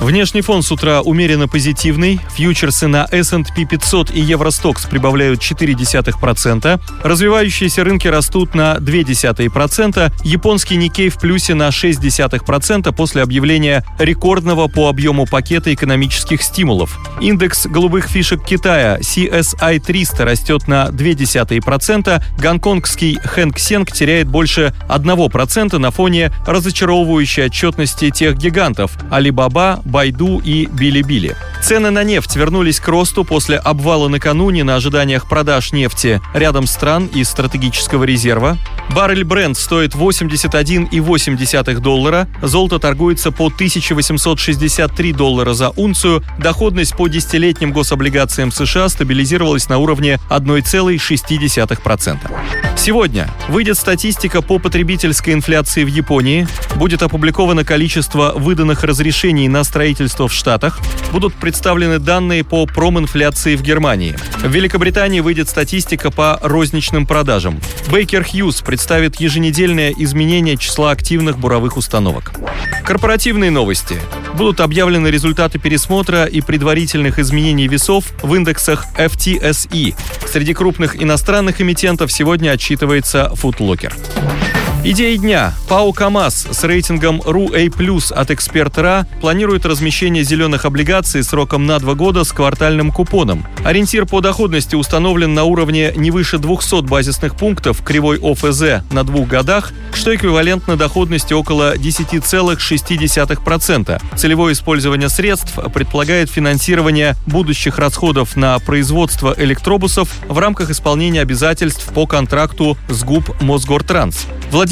Внешний фон с утра умеренно позитивный. Фьючерсы на S&P 500 и Евростокс прибавляют 0,4%. Развивающиеся рынки растут на 0,2%. Японский Никей в плюсе на 0,6% после объявления рекордного по объему пакета экономических стимулов. Индекс голубых фишек Китая CSI 300 растет на 0,2%. Гонконгский Хэнк Сенг теряет больше 1% на фоне разочаровывающей отчетности тех гигантов Alibaba, Байду и Билибили. Цены на нефть вернулись к росту после обвала накануне на ожиданиях продаж нефти рядом стран из стратегического резерва. Баррель Brent стоит 81,8 доллара, золото торгуется по 1863 доллара за унцию, доходность по десятилетним гособлигациям США стабилизировалась на уровне 1,6%. Сегодня выйдет статистика по потребительской инфляции в Японии, будет опубликовано количество выданных разрешений на строительство в Штатах, будут представлены данные по проминфляции в Германии. В Великобритании выйдет статистика по розничным продажам. Бейкер Хьюз представит еженедельное изменение числа активных буровых установок. Корпоративные новости. Будут объявлены результаты пересмотра и предварительных изменений весов в индексах FTSE. Среди крупных иностранных эмитентов сегодня отчитывается Footlocker. Идеи дня. ПАО КАМАЗ с рейтингом RU-A+, от эксперт.РА планирует размещение зеленых облигаций сроком на два года с квартальным купоном. Ориентир по доходности установлен на уровне не выше 200 базисных пунктов кривой ОФЗ на двух годах, что эквивалентно доходности около 10,6%. Целевое использование средств предполагает финансирование будущих расходов на производство электробусов в рамках исполнения обязательств по контракту с ГУП «Мосгортранс».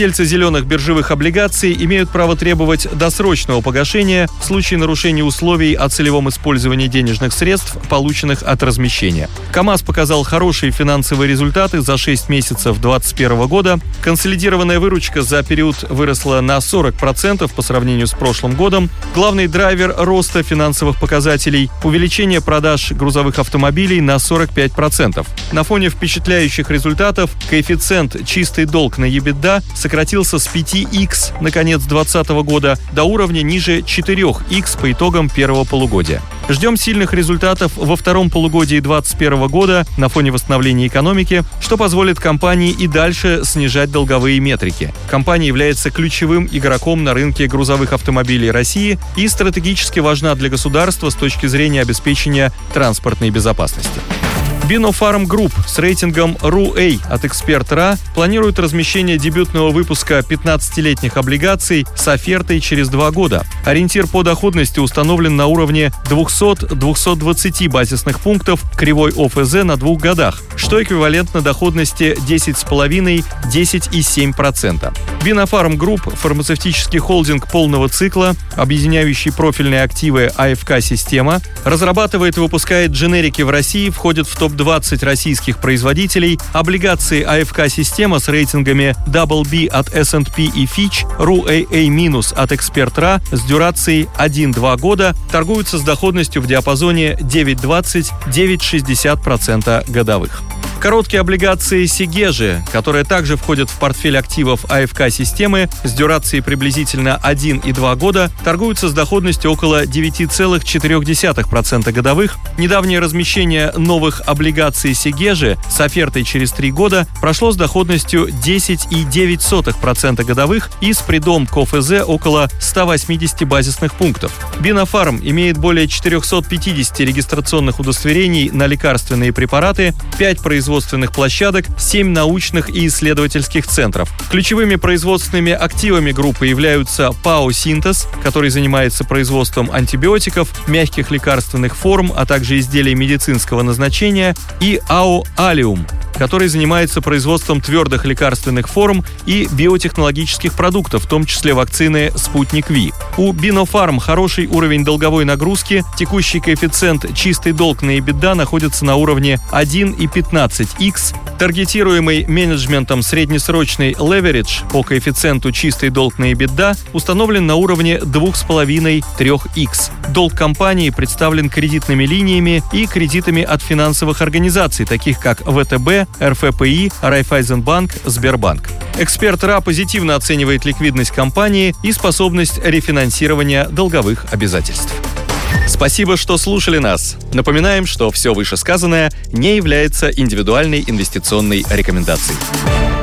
Владельцы зеленых биржевых облигаций имеют право требовать досрочного погашения в случае нарушения условий о целевом использовании денежных средств, полученных от размещения. КАМАЗ показал хорошие финансовые результаты за 6 месяцев 2021 года. Консолидированная выручка за период выросла на 40% по сравнению с прошлым годом. Главный драйвер роста финансовых показателей – увеличение продаж грузовых автомобилей на 45%. На фоне впечатляющих результатов коэффициент чистый долг на EBITDA сократился с 5x на конец 2020 года до уровня ниже 4x по итогам первого полугодия. Ждем сильных результатов во втором полугодии 2021 года на фоне восстановления экономики, что позволит компании и дальше снижать долговые метрики. Компания является ключевым игроком на рынке грузовых автомобилей России и стратегически важна для государства с точки зрения обеспечения транспортной безопасности. Binofarm Group с рейтингом RU-A от эксперт.РА планирует размещение дебютного выпуска 15-летних облигаций с офертой через два года. Ориентир по доходности установлен на уровне 200-220 базисных пунктов кривой ОФЗ на двух годах, что эквивалентно доходности 10,5-10,7%. Binofarm Group – фармацевтический холдинг полного цикла, объединяющий профильные активы АФК-система, разрабатывает и выпускает дженерики в России, входит в топ топ-20 российских производителей, облигации АФК-система с рейтингами BB от S&P и Fitch, RUAA- от Эксперт.РА с дюрацией 1-2 года торгуются с доходностью в диапазоне 9,20-9,60% годовых. Короткие облигации Сигежи, которые также входят в портфель активов АФК-системы с дюрацией приблизительно 1 и 2 года, торгуются с доходностью около 9,4% годовых. Недавнее размещение новых облигаций Сигежи с офертой через 3 года прошло с доходностью 10,9% годовых и с придом к ОФЗ около 180 базисных пунктов. Бинофарм имеет более 450 регистрационных удостоверений на лекарственные препараты, 5 производителей производственных площадок, 7 научных и исследовательских центров. Ключевыми производственными активами группы являются ПАО «Синтез», который занимается производством антибиотиков, мягких лекарственных форм, а также изделий медицинского назначения, и АО «Алиум», который занимается производством твердых лекарственных форм и биотехнологических продуктов, в том числе вакцины «Спутник Ви». У Бинофарм хороший уровень долговой нагрузки, текущий коэффициент чистый долг на EBITDA находится на уровне 1,15x, таргетируемый менеджментом среднесрочный леверидж по коэффициенту чистый долг на EBITDA установлен на уровне 2,5-3x. Долг компании представлен кредитными линиями и кредитами от финансовых организаций, таких как ВТБ, РФПИ, Райфайзенбанк, Сбербанк. Эксперт РА позитивно оценивает ликвидность компании и способность рефинансирования долговых обязательств. Спасибо, что слушали нас. Напоминаем, что все вышесказанное не является индивидуальной инвестиционной рекомендацией.